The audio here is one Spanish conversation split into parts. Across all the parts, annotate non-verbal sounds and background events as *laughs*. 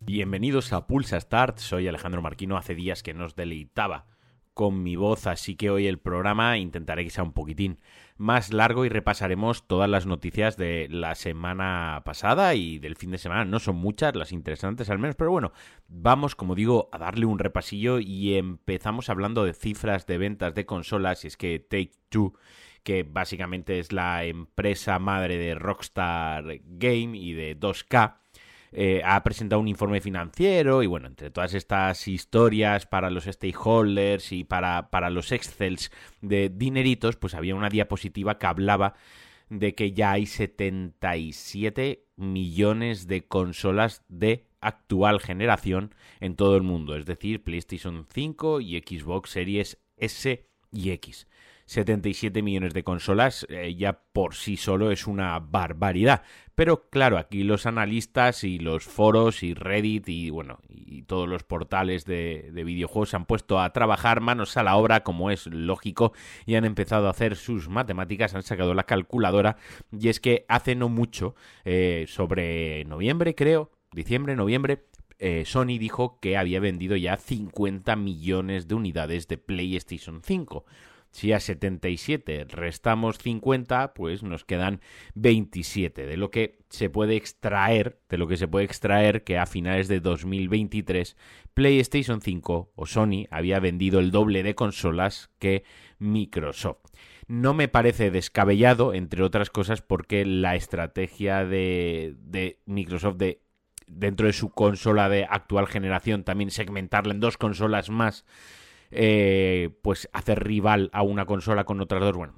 Bienvenidos a Pulsa Start, soy Alejandro Marquino, hace días que nos deleitaba con mi voz, así que hoy el programa intentaré que sea un poquitín más largo y repasaremos todas las noticias de la semana pasada y del fin de semana. No son muchas, las interesantes al menos, pero bueno, vamos, como digo, a darle un repasillo y empezamos hablando de cifras de ventas de consolas y es que Take Two que básicamente es la empresa madre de Rockstar Game y de 2K, eh, ha presentado un informe financiero y bueno, entre todas estas historias para los stakeholders y para, para los excels de dineritos, pues había una diapositiva que hablaba de que ya hay 77 millones de consolas de actual generación en todo el mundo, es decir, PlayStation 5 y Xbox Series S y X. 77 millones de consolas eh, ya por sí solo es una barbaridad. Pero claro, aquí los analistas y los foros y Reddit y bueno, y todos los portales de, videojuegos se han puesto a trabajar manos a la obra, como es lógico, y han empezado a hacer sus matemáticas, han sacado la calculadora, y es que hace no mucho, eh, sobre noviembre creo, diciembre, noviembre, eh, Sony dijo que había vendido ya 50 millones de unidades de PlayStation 5. Si a 77 restamos 50, pues nos quedan 27, de lo que se puede extraer, de lo que se puede extraer que a finales de 2023 PlayStation 5 o Sony había vendido el doble de consolas que Microsoft. No me parece descabellado, entre otras cosas, porque la estrategia de, de Microsoft de dentro de su consola de actual generación también segmentarla en dos consolas más eh, pues hacer rival a una consola con otras dos. Bueno,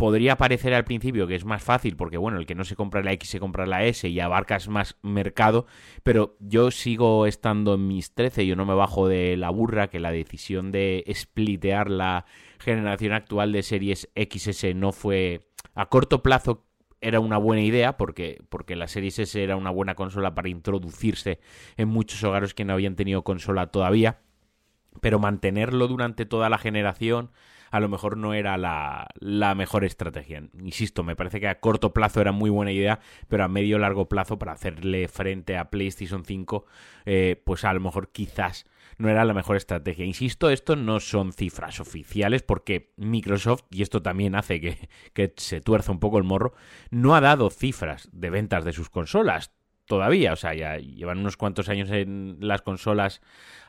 podría parecer al principio que es más fácil porque, bueno, el que no se compra la X se compra la S y abarcas más mercado, pero yo sigo estando en mis 13, yo no me bajo de la burra que la decisión de splitear la generación actual de series XS no fue a corto plazo era una buena idea porque, porque la Series S era una buena consola para introducirse en muchos hogares que no habían tenido consola todavía pero mantenerlo durante toda la generación a lo mejor no era la, la, mejor estrategia. Insisto, me parece que a corto plazo era muy buena idea, pero a medio largo plazo para hacerle frente a PlayStation 5, eh, pues a lo mejor quizás no era la mejor estrategia. Insisto, esto no son cifras oficiales porque Microsoft, y esto también hace que, que se tuerza un poco el morro, no ha dado cifras de ventas de sus consolas todavía. O sea, ya llevan unos cuantos años en las consolas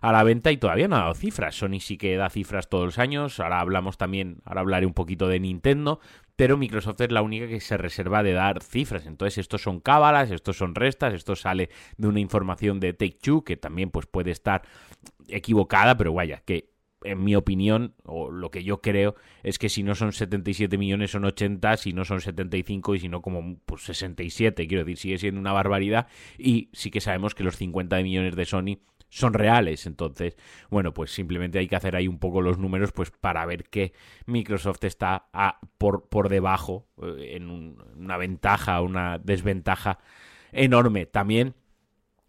a la venta y todavía no ha dado cifras. Sony sí que da cifras todos los años. Ahora hablamos también, ahora hablaré un poquito de Nintendo, pero Microsoft es la única que se reserva de dar cifras. Entonces, estos son cábalas, estos son restas, esto sale de una información de Take Two que también pues puede estar equivocada, pero vaya, que en mi opinión, o lo que yo creo, es que si no son 77 millones son 80, si no son 75 y si no como pues 67, quiero decir, sigue siendo una barbaridad y sí que sabemos que los 50 millones de Sony son reales, entonces, bueno, pues simplemente hay que hacer ahí un poco los números pues para ver que Microsoft está a, por, por debajo eh, en una ventaja, una desventaja enorme. También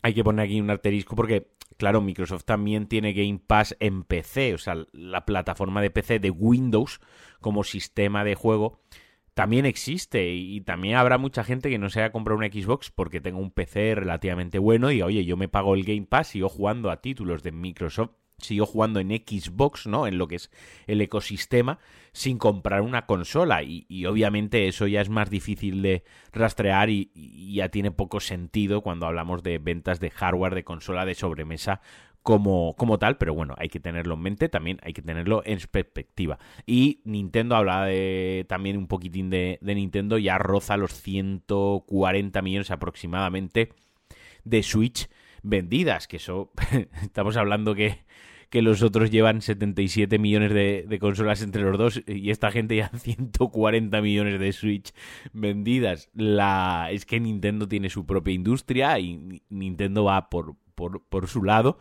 hay que poner aquí un asterisco porque claro, Microsoft también tiene Game Pass en PC, o sea, la plataforma de PC de Windows como sistema de juego también existe y también habrá mucha gente que no se haya comprado una Xbox porque tenga un PC relativamente bueno y oye, yo me pago el Game Pass, sigo jugando a títulos de Microsoft sigo jugando en Xbox, ¿no? En lo que es el ecosistema, sin comprar una consola. Y, obviamente eso ya es más difícil de rastrear y, ya tiene poco sentido cuando hablamos de ventas de hardware de consola de sobremesa como, como tal, pero bueno, hay que tenerlo en mente, también hay que tenerlo en perspectiva. Y Nintendo habla de, también un poquitín de Nintendo, ya roza los 140 millones aproximadamente de Switch vendidas, que eso *laughs* estamos hablando que que los otros llevan 77 millones de, consolas entre los dos y esta gente ya *laughs* 140 millones de Switch vendidas. La, es que Nintendo tiene su propia industria y Nintendo va por, por, por su lado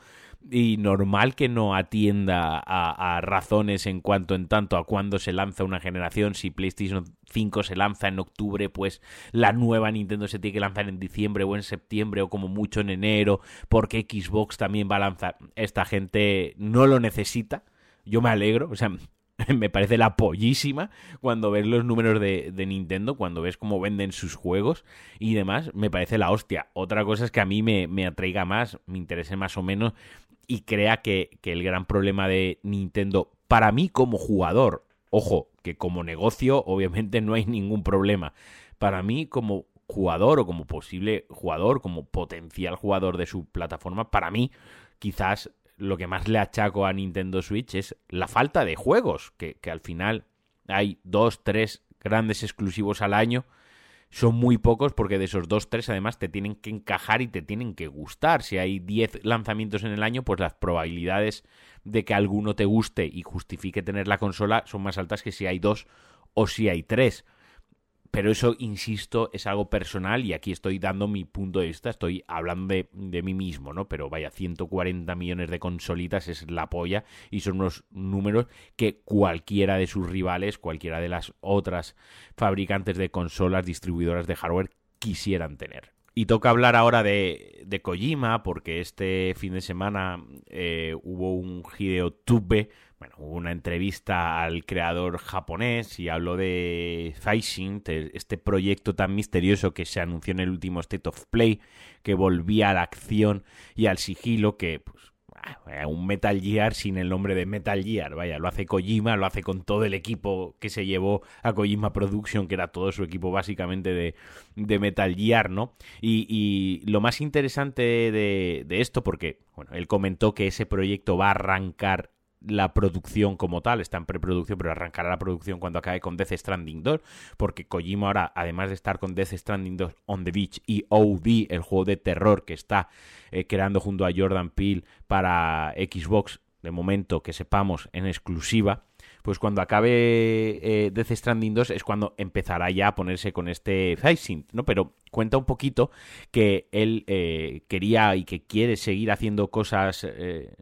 y normal que no atienda a, razones en cuanto en tanto a cuándo se lanza una generación. Si PlayStation 5 se lanza en octubre, pues la nueva Nintendo se tiene que lanzar en diciembre o en septiembre o como mucho en enero, porque Xbox también va a lanzar. Esta gente no lo necesita. Yo me alegro, o sea, *laughs* me parece la pollísima cuando ves los números de, Nintendo, cuando ves cómo venden sus juegos y demás, me parece la hostia. Otra cosa es que a mí me, me atraiga más, me interese más o menos y crea que, que el gran problema de Nintendo, para mí como jugador, ojo, que como negocio obviamente no hay ningún problema. Para mí como jugador o como posible jugador, como potencial jugador de su plataforma, para mí quizás lo que más le achaco a Nintendo Switch es la falta de juegos, que, al final hay dos, tres grandes exclusivos al año. Son muy pocos porque de esos dos, tres además te tienen que encajar y te tienen que gustar. Si hay diez lanzamientos en el año, pues las probabilidades de que alguno te guste y justifique tener la consola son más altas que si hay dos o si hay tres pero eso, insisto, es algo personal y aquí estoy dando mi punto de vista, estoy hablando de, mí mismo, ¿no? Pero vaya, 140 millones de consolitas es la polla y son unos números que cualquiera de sus rivales, cualquiera de las otras fabricantes de consolas, distribuidoras de hardware quisieran tener. Y toca hablar ahora de, de Kojima, porque este fin de semana eh, hubo un Hideo Tube bueno, hubo una entrevista al creador japonés y habló de Faishin, este proyecto tan misterioso que se anunció en el último State of Play, que volvía a la acción y al sigilo, que pues ah, un Metal Gear sin el nombre de Metal Gear, vaya, lo hace Kojima, lo hace con todo el equipo que se llevó a Kojima Production, que era todo su equipo básicamente de, de Metal Gear, ¿no? Y, lo más interesante de, de, esto, porque, bueno, él comentó que ese proyecto va a arrancar la producción como tal, está en preproducción, pero arrancará la producción cuando acabe con Death Stranding 2, porque Kojima ahora, además de estar con Death Stranding 2 On the Beach y OD, el juego de terror que está eh, creando junto a Jordan Peele para Xbox, de momento que sepamos en exclusiva, pues cuando acabe eh, Death Stranding 2 es cuando empezará ya a ponerse con este Facing, ¿no? Pero cuenta un poquito que él eh, quería y que quiere seguir haciendo cosas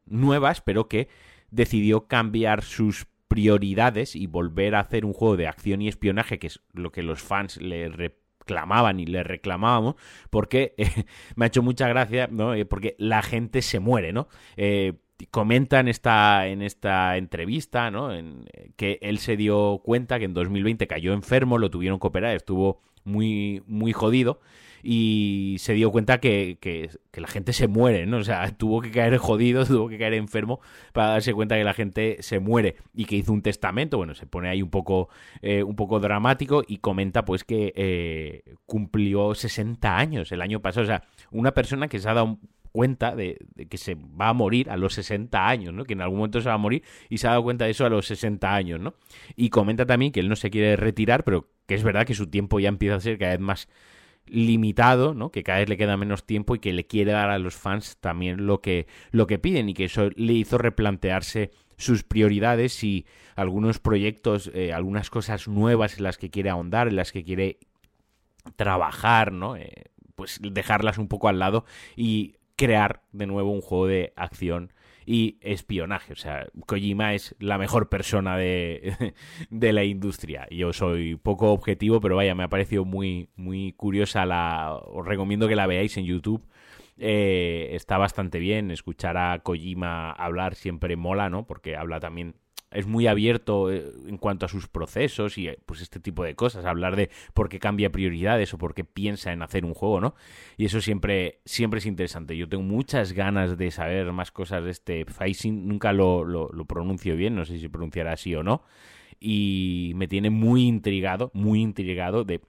nuevas, pero que decidió cambiar sus prioridades y volver a hacer un juego de acción y espionaje, que es lo que los fans le reclamaban y le reclamábamos, porque *laughs* eh, me ha hecho mucha gracia, ¿no? Eh, porque la gente se muere, ¿no? Eh, comenta en esta, en esta entrevista, ¿no? En, que él se dio cuenta que en 2020 cayó enfermo, lo tuvieron que operar, estuvo muy, muy jodido y se dio cuenta que, que, la gente se muere, ¿no? O sea, tuvo que caer jodido, *laughs* tuvo que caer enfermo para darse cuenta que la gente se muere y que hizo un testamento, bueno, se pone ahí un poco, eh, un poco dramático y comenta pues que eh, cumplió 60 años el año pasado, o sea, una persona que se ha dado cuenta de, que se va a morir a los 60 años, ¿no? Que en algún momento se va a morir y se ha dado cuenta de eso a los 60 años, ¿no? Y comenta también que él no se quiere retirar, pero que es verdad que su tiempo ya empieza a ser cada vez más limitado, ¿no? Que cada vez le queda menos tiempo y que le quiere dar a los fans también lo que, lo que piden y que eso le hizo replantearse sus prioridades y algunos proyectos, eh, algunas cosas nuevas en las que quiere ahondar, en las que quiere trabajar, ¿no? Eh, pues dejarlas un poco al lado y crear de nuevo un juego de acción y espionaje. O sea, Kojima es la mejor persona de, *laughs* de la industria. Yo soy poco objetivo, pero vaya, me ha parecido muy, muy curiosa la... Os recomiendo que la veáis en YouTube. Eh, está bastante bien. Escuchar a Kojima hablar siempre mola, ¿no? Porque habla también es muy abierto eh, en cuanto a sus procesos y eh, pues este tipo de cosas, hablar de por qué cambia prioridades o por qué piensa en hacer un juego, ¿no? Y eso siempre, siempre es interesante. Yo tengo muchas ganas de saber más cosas de este Facing, nunca lo, lo, pronuncio bien, no sé si pronunciará así o no, y me tiene muy intrigado, muy intrigado de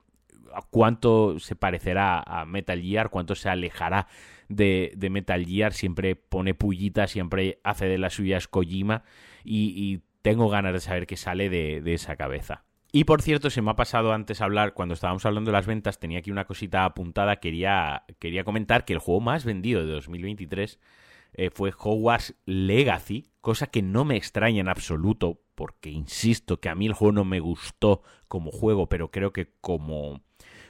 cuánto se parecerá a Metal Gear, cuánto se alejará de, de Metal Gear, siempre pone pullita, siempre hace de las suyas Kojima y tengo ganas de saber qué sale de, esa cabeza. Y por cierto, se me ha pasado antes hablar, cuando estábamos hablando de las ventas, tenía aquí una cosita apuntada, quería, quería comentar que el juego más vendido de 2023 eh, fue Hogwarts Legacy, cosa que no me extraña en absoluto, porque insisto que a mí el juego no me gustó como juego, pero creo que como,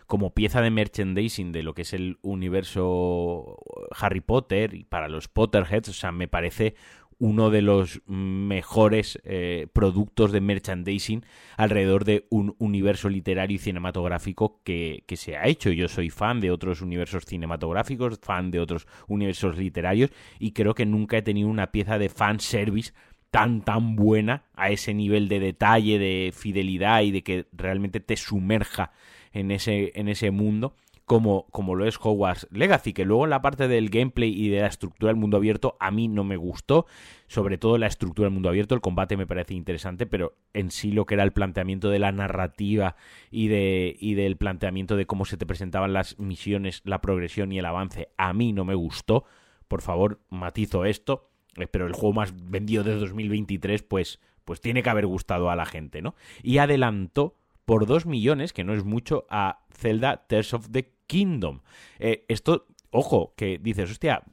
como pieza de merchandising de lo que es el universo Harry Potter y para los Potterheads, o sea, me parece uno de los mejores eh, productos de merchandising alrededor de un universo literario y cinematográfico que, que, se ha hecho. Yo soy fan de otros universos cinematográficos, fan de otros universos literarios y creo que nunca he tenido una pieza de fan service tan tan buena a ese nivel de detalle, de fidelidad y de que realmente te sumerja en ese, en ese mundo como, como lo es Hogwarts Legacy, que luego la parte del gameplay y de la estructura del mundo abierto a mí no me gustó, sobre todo la estructura del mundo abierto, el combate me parece interesante, pero en sí lo que era el planteamiento de la narrativa y, de, y del planteamiento de cómo se te presentaban las misiones, la progresión y el avance, a mí no me gustó. Por favor, matizo esto, pero el juego más vendido de 2023, pues, pues tiene que haber gustado a la gente, ¿no? Y adelantó por 2 millones, que no es mucho, a Zelda Tears of the Kingdom. Eh, esto, ojo, que dices, hostia,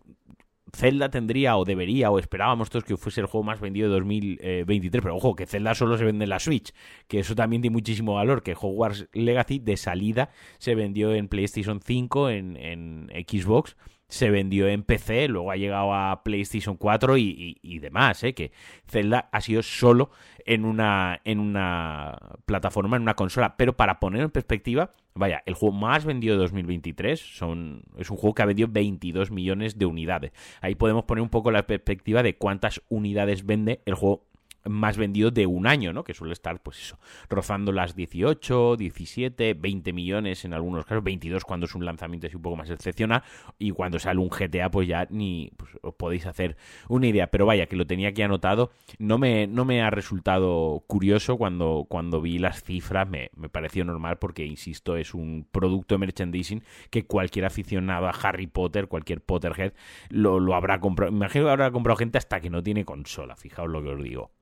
Zelda tendría o debería o esperábamos todos que fuese el juego más vendido de 2023, pero ojo, que Zelda solo se vende en la Switch, que eso también tiene muchísimo valor, que Hogwarts Legacy de salida se vendió en PlayStation 5, en, en Xbox se vendió en PC, luego ha llegado a PlayStation 4 y, demás, ¿eh? que Zelda ha sido solo en una, en una plataforma, en una consola. Pero para poner en perspectiva, vaya, el juego más vendido de 2023 son, es un juego que ha vendido 22 millones de unidades. Ahí podemos poner un poco la perspectiva de cuántas unidades vende el juego más vendido de un año, ¿no? Que suele estar, pues eso, rozando las 18, 17, 20 millones en algunos casos, 22 cuando es un lanzamiento así un poco más excepcional, y cuando sale un GTA, pues ya ni pues, os podéis hacer una idea. Pero vaya, que lo tenía aquí anotado, no me, no me ha resultado curioso cuando, cuando vi las cifras, me, me pareció normal porque, insisto, es un producto de merchandising que cualquier aficionado a Harry Potter, cualquier Potterhead, lo, lo habrá comprado. Imagino que habrá comprado gente hasta que no tiene consola, fijaos lo que os digo.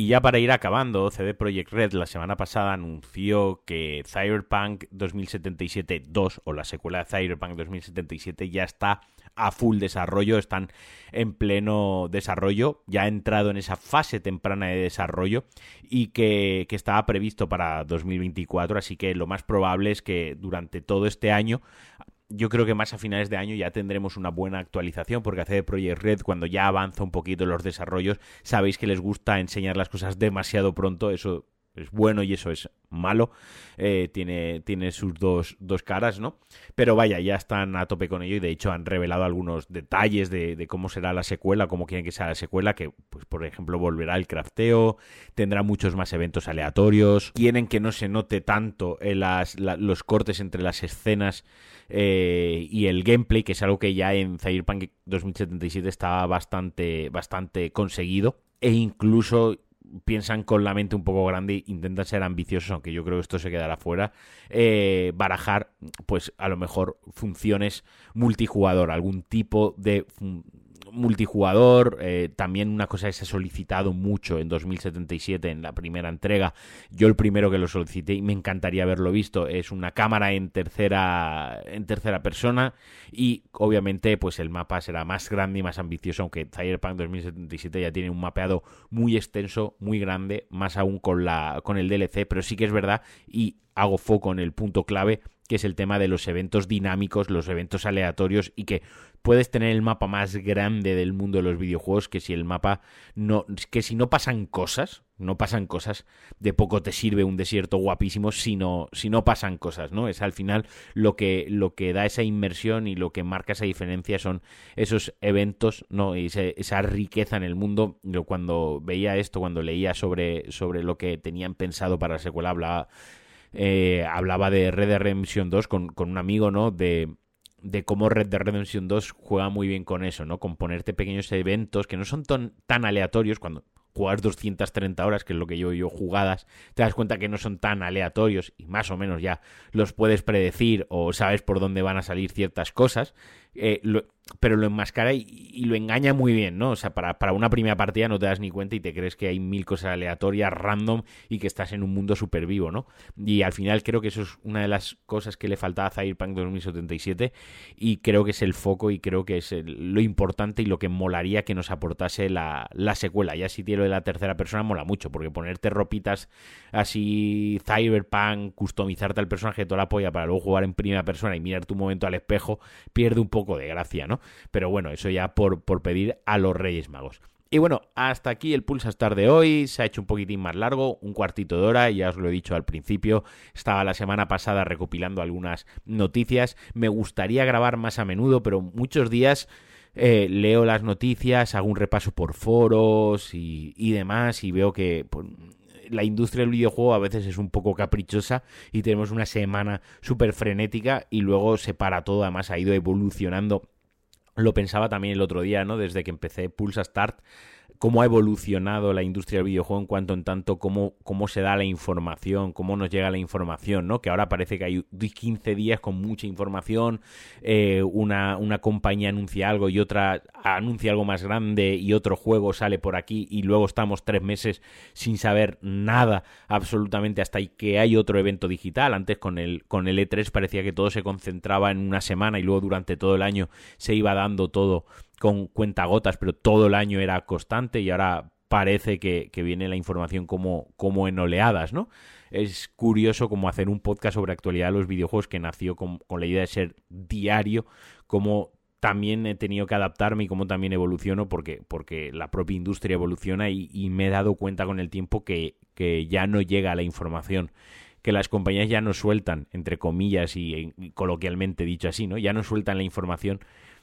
Y ya para ir acabando, CD Projekt Red la semana pasada anunció que Cyberpunk 2077 2 o la secuela de Cyberpunk 2077 ya está a full desarrollo, están en pleno desarrollo, ya ha entrado en esa fase temprana de desarrollo y que, que estaba previsto para 2024, así que lo más probable es que durante todo este año yo creo que más a finales de año ya tendremos una buena actualización porque hace Project Red cuando ya avanza un poquito los desarrollos sabéis que les gusta enseñar las cosas demasiado pronto eso es bueno y eso es malo. Eh, tiene, tiene sus dos, dos, caras, ¿no? Pero vaya, ya están a tope con ello y de hecho han revelado algunos detalles de, cómo será la secuela, cómo quieren que sea la secuela, que pues por ejemplo volverá el crafteo, tendrá muchos más eventos aleatorios, quieren que no se note tanto las, los cortes entre las escenas eh, y el gameplay, que es algo que ya en Cyberpunk 2077 estaba bastante, bastante conseguido e incluso piensan con la mente un poco grande, intentan ser ambiciosos, aunque yo creo que esto se quedará fuera, eh, barajar, pues a lo mejor funciones multijugador, algún tipo de multijugador, eh, también una cosa que se ha solicitado mucho en 2077 en la primera entrega, yo el primero que lo solicité y me encantaría haberlo visto, es una cámara en tercera en tercera persona y obviamente pues el mapa será más grande y más ambicioso, aunque Cyberpunk 2077 ya tiene un mapeado muy extenso, muy grande, más aún con la con el DLC, pero sí que es verdad y hago foco en el punto clave que es el tema de los eventos dinámicos, los eventos aleatorios y que puedes tener el mapa más grande del mundo de los videojuegos que si el mapa no que si no pasan cosas, no pasan cosas, de poco te sirve un desierto guapísimo si no, si no pasan cosas, ¿no? Es al final lo que, lo que da esa inmersión y lo que marca esa diferencia son esos eventos, ¿no? Y esa riqueza en el mundo. Yo cuando veía esto, cuando leía sobre, sobre lo que tenían pensado para la secuela, hablaba eh, hablaba de Red Dead Redemption 2 con, con un amigo, ¿no? De, de cómo Red Dead Redemption 2 juega muy bien con eso, ¿no? Con ponerte pequeños eventos que no son tan, tan aleatorios cuando jugar 230 horas, que es lo que yo yo jugadas, te das cuenta que no son tan aleatorios y más o menos ya los puedes predecir o sabes por dónde van a salir ciertas cosas. Eh, pero lo enmascara y, lo engaña muy bien, ¿no? O sea, para, para, una primera partida no te das ni cuenta y te crees que hay mil cosas aleatorias, random y que estás en un mundo súper vivo, ¿no? Y al final creo que eso es una de las cosas que le faltaba a Cyberpunk 2077 y creo que es el foco y creo que es lo importante y lo que molaría que nos aportase la, la secuela. Ya si tiro de la tercera persona mola mucho porque ponerte ropitas así Cyberpunk, customizarte al personaje de toda la polla para luego jugar en primera persona y mirar tu momento al espejo pierde un poco de gracia, ¿no? Pero bueno, eso ya por, por pedir a los Reyes Magos. Y bueno, hasta aquí el Pulsa Star de hoy. Se ha hecho un poquitín más largo, un cuartito de hora, ya os lo he dicho al principio. Estaba la semana pasada recopilando algunas noticias. Me gustaría grabar más a menudo, pero muchos días eh, leo las noticias, hago un repaso por foros y, demás y veo que pues, la industria del videojuego a veces es un poco caprichosa y tenemos una semana súper frenética y luego se para todo, además ha ido evolucionando. Lo pensaba también el otro día, ¿no? Desde que empecé Pulsa Start cómo ha evolucionado la industria del videojuego en cuanto en tanto cómo, cómo se da la información, cómo nos llega la información, ¿no? Que ahora parece que hay 15 días con mucha información, eh, una, una compañía anuncia algo y otra anuncia algo más grande y otro juego sale por aquí y luego estamos tres meses sin saber nada absolutamente hasta que hay otro evento digital. Antes con el, con el E3 parecía que todo se concentraba en una semana y luego durante todo el año se iba dando todo con cuentagotas, pero todo el año era constante y ahora parece que, viene la información como, como en oleadas, ¿no? Es curioso como hacer un podcast sobre actualidad de los videojuegos que nació con, la idea de ser diario, como también he tenido que adaptarme y como también evoluciono porque, porque la propia industria evoluciona y, me he dado cuenta con el tiempo que, que ya no llega la información que las compañías ya no sueltan, entre comillas y, y, coloquialmente dicho así, ¿no? Ya no sueltan la información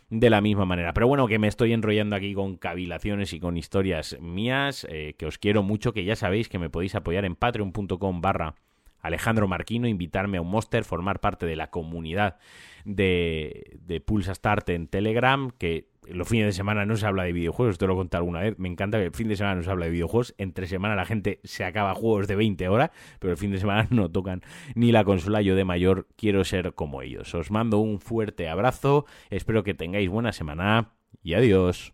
de la misma manera. Pero bueno, que me estoy enrollando aquí con cavilaciones y con historias mías, eh, que os quiero mucho, que ya sabéis que me podéis apoyar en patreon.com barra Alejandro Marquino, invitarme a un Monster, formar parte de la comunidad de, de Pulsa Start en Telegram, que los fines de semana no se habla de videojuegos, esto lo he contado alguna vez. Me encanta que el fin de semana no se habla de videojuegos. Entre semana la gente se acaba juegos de 20 horas, pero el fin de semana *laughs* no tocan ni la consola. Yo de mayor quiero ser como ellos. Os mando un fuerte abrazo, espero que tengáis buena semana y adiós.